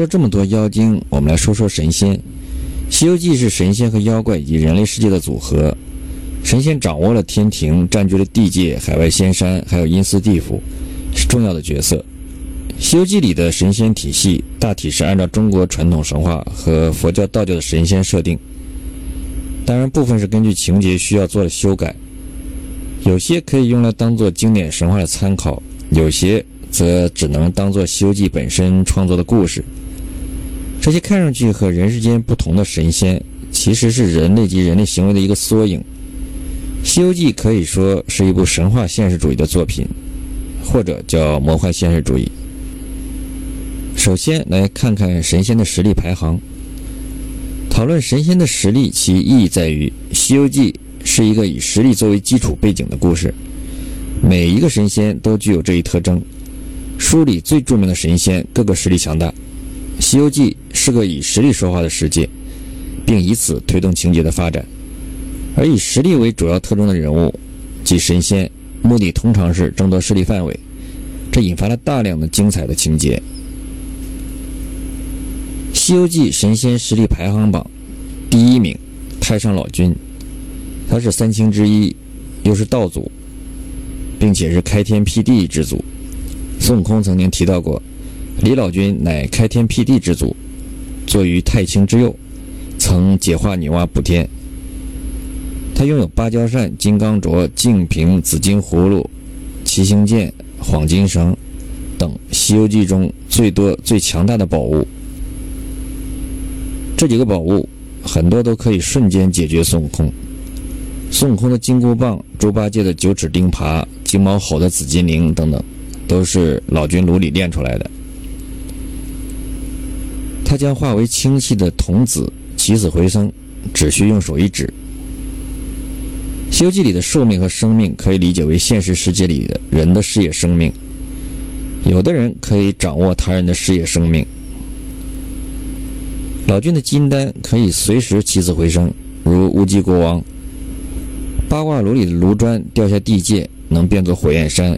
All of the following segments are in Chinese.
说这么多妖精，我们来说说神仙。《西游记》是神仙和妖怪以及人类世界的组合。神仙掌握了天庭，占据了地界、海外仙山，还有阴司地府，是重要的角色。《西游记》里的神仙体系大体是按照中国传统神话和佛教、道教的神仙设定，当然部分是根据情节需要做了修改，有些可以用来当做经典神话的参考，有些则只能当做《西游记》本身创作的故事。这些看上去和人世间不同的神仙，其实是人类及人类行为的一个缩影。《西游记》可以说是一部神话现实主义的作品，或者叫魔幻现实主义。首先来看看神仙的实力排行。讨论神仙的实力，其意义在于，《西游记》是一个以实力作为基础背景的故事，每一个神仙都具有这一特征。书里最著名的神仙，个个实力强大，《西游记》是个以实力说话的世界，并以此推动情节的发展。而以实力为主要特征的人物，即神仙，目的通常是争夺势力范围，这引发了大量的精彩的情节。《西游记》神仙实力排行榜第一名，太上老君，他是三清之一，又是道祖，并且是开天辟地之祖。孙悟空曾经提到过，李老君乃开天辟地之祖，坐于太清之右，曾解化女娲补天。他拥有芭蕉扇、金刚镯、净瓶、紫金葫芦、七星剑、黄金绳等《西游记》中最多、最强大的宝物。这几个宝物很多都可以瞬间解决孙悟空。孙悟空的金箍棒、猪八戒的九齿钉耙、金毛猴的紫金铃等等，都是老君炉里炼出来的。他将化为氢气的童子起死回生，只需用手一指。《西游记》里的寿命和生命可以理解为现实世界里的人的事业生命。有的人可以掌握他人的事业生命。老君的金丹可以随时起死回生，如乌鸡国王。八卦炉里的炉砖掉下地界，能变作火焰山。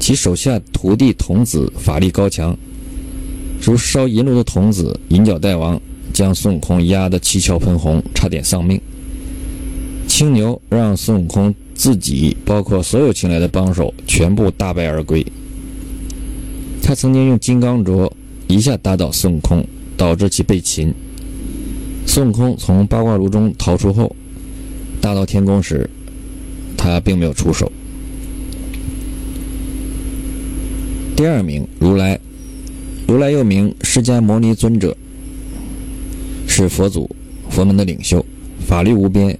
其手下徒弟童子法力高强，如烧银炉的童子银角大王，将孙悟空压得七窍喷红，差点丧命。青牛让孙悟空自己，包括所有请来的帮手，全部大败而归。他曾经用金刚镯一下打倒孙悟空，导致其被擒。孙悟空从八卦炉中逃出后，大闹天宫时，他并没有出手。第二名，如来，如来又名释迦牟尼尊者，是佛祖，佛门的领袖，法力无边。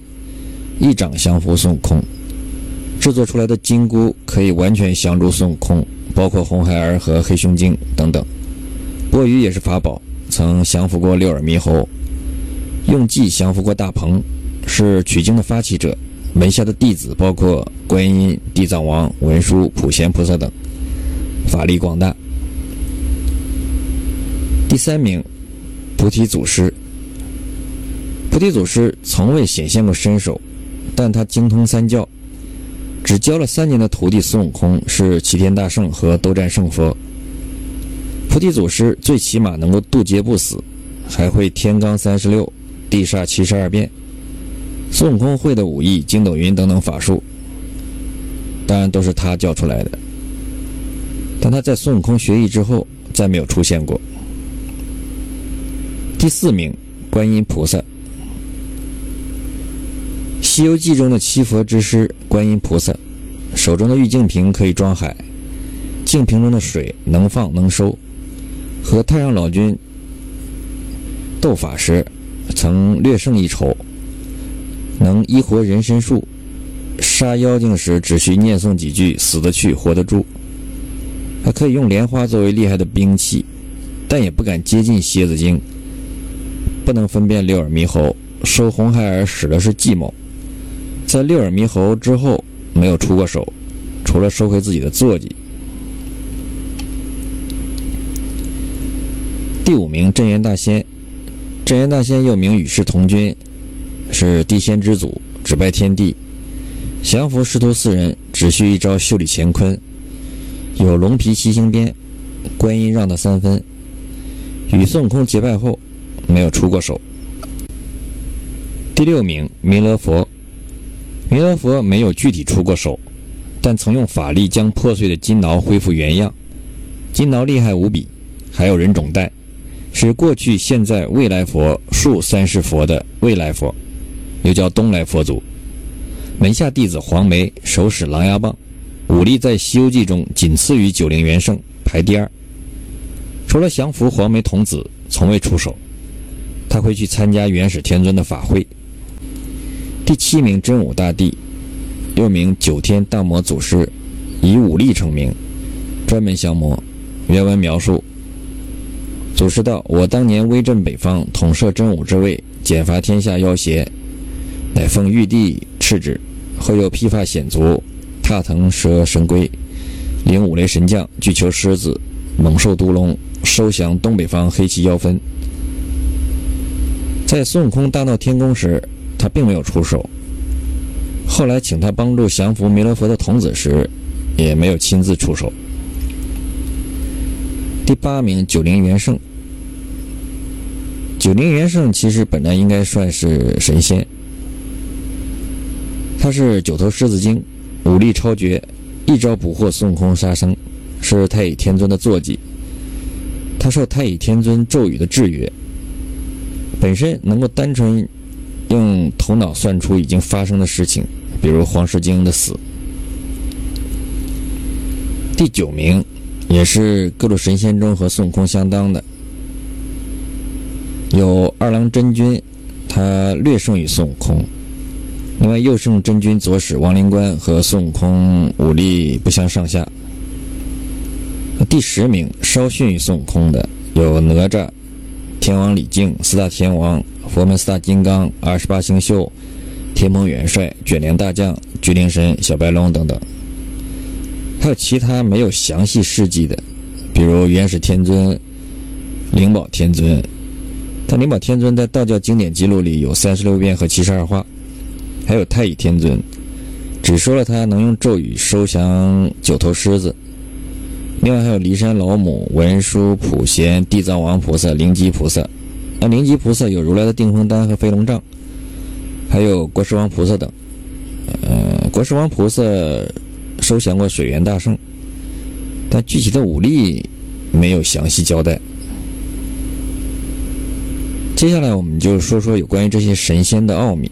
一掌降服孙悟空，制作出来的金箍可以完全降住孙悟空，包括红孩儿和黑熊精等等。钵盂也是法宝，曾降服过六耳猕猴，用计降服过大鹏，是取经的发起者。门下的弟子包括观音、地藏王、文殊、普贤菩萨等，法力广大。第三名，菩提祖师。菩提祖师从未显现过身手。但他精通三教，只教了三年的徒弟孙悟空是齐天大圣和斗战胜佛。菩提祖师最起码能够渡劫不死，还会天罡三十六、地煞七十二变。孙悟空会的武艺筋斗云等等法术，当然都是他教出来的。但他在孙悟空学艺之后，再没有出现过。第四名，观音菩萨。《西游记》中的七佛之师观音菩萨，手中的玉净瓶可以装海，净瓶中的水能放能收。和太上老君斗法时，曾略胜一筹。能医活人参树，杀妖精时只需念诵几句，死得去活得住。还可以用莲花作为厉害的兵器，但也不敢接近蝎子精。不能分辨六耳猕猴，收红孩儿使的是计谋。在六耳猕猴之后，没有出过手，除了收回自己的坐骑。第五名，镇元大仙。镇元大仙又名与世同君，是地仙之祖，只拜天地。降服师徒四人只需一招袖里乾坤，有龙皮七星鞭，观音让他三分。与孙悟空结拜后，没有出过手。第六名弥勒佛，弥勒佛没有具体出过手，但曾用法力将破碎的金挠恢复原样。金挠厉害无比，还有人种袋，是过去、现在、未来佛数三世佛的未来佛，又叫东来佛祖。门下弟子黄梅手使狼牙棒，武力在《西游记》中仅次于九灵元圣，排第二。除了降服黄梅童子，从未出手。他会去参加元始天尊的法会。第七名真武大帝，又名九天荡魔祖师，以武力成名，专门降魔。原文描述：祖师道：“我当年威震北方，统摄真武之位，剪伐天下妖邪，乃奉玉帝敕旨。后又披发显足，踏腾蛇神龟，领五雷神将，巨求狮子，猛兽毒龙，收降东北方黑气妖分。在孙悟空大闹天宫时。”他并没有出手。后来请他帮助降服弥勒佛的童子时，也没有亲自出手。第八名九灵元圣，九灵元圣其实本来应该算是神仙，他是九头狮子精，武力超绝，一招捕获孙悟空杀生，是太乙天尊的坐骑。他受太乙天尊咒语的制约，本身能够单纯。用头脑算出已经发生的事情，比如黄世晶的死。第九名，也是各路神仙中和孙悟空相当的，有二郎真君，他略胜于孙悟空。另外，右圣真君左使王灵官和孙悟空武力不相上下。第十名，稍逊于孙悟空的有哪吒、天王李靖、四大天王。佛门四大金刚、二十八星宿、天蓬元帅、卷帘大将、巨灵神、小白龙等等，还有其他没有详细事迹的，比如元始天尊、灵宝天尊。但灵宝天尊在道教经典记录里有三十六变和七十二化，还有太乙天尊，只说了他能用咒语收降九头狮子。另外还有骊山老母、文殊普贤、地藏王菩萨、灵吉菩萨。那灵吉菩萨有如来的定风丹和飞龙杖，还有国师王菩萨等。呃，国师王菩萨收降过水源大圣，但具体的武力没有详细交代。接下来我们就说说有关于这些神仙的奥秘。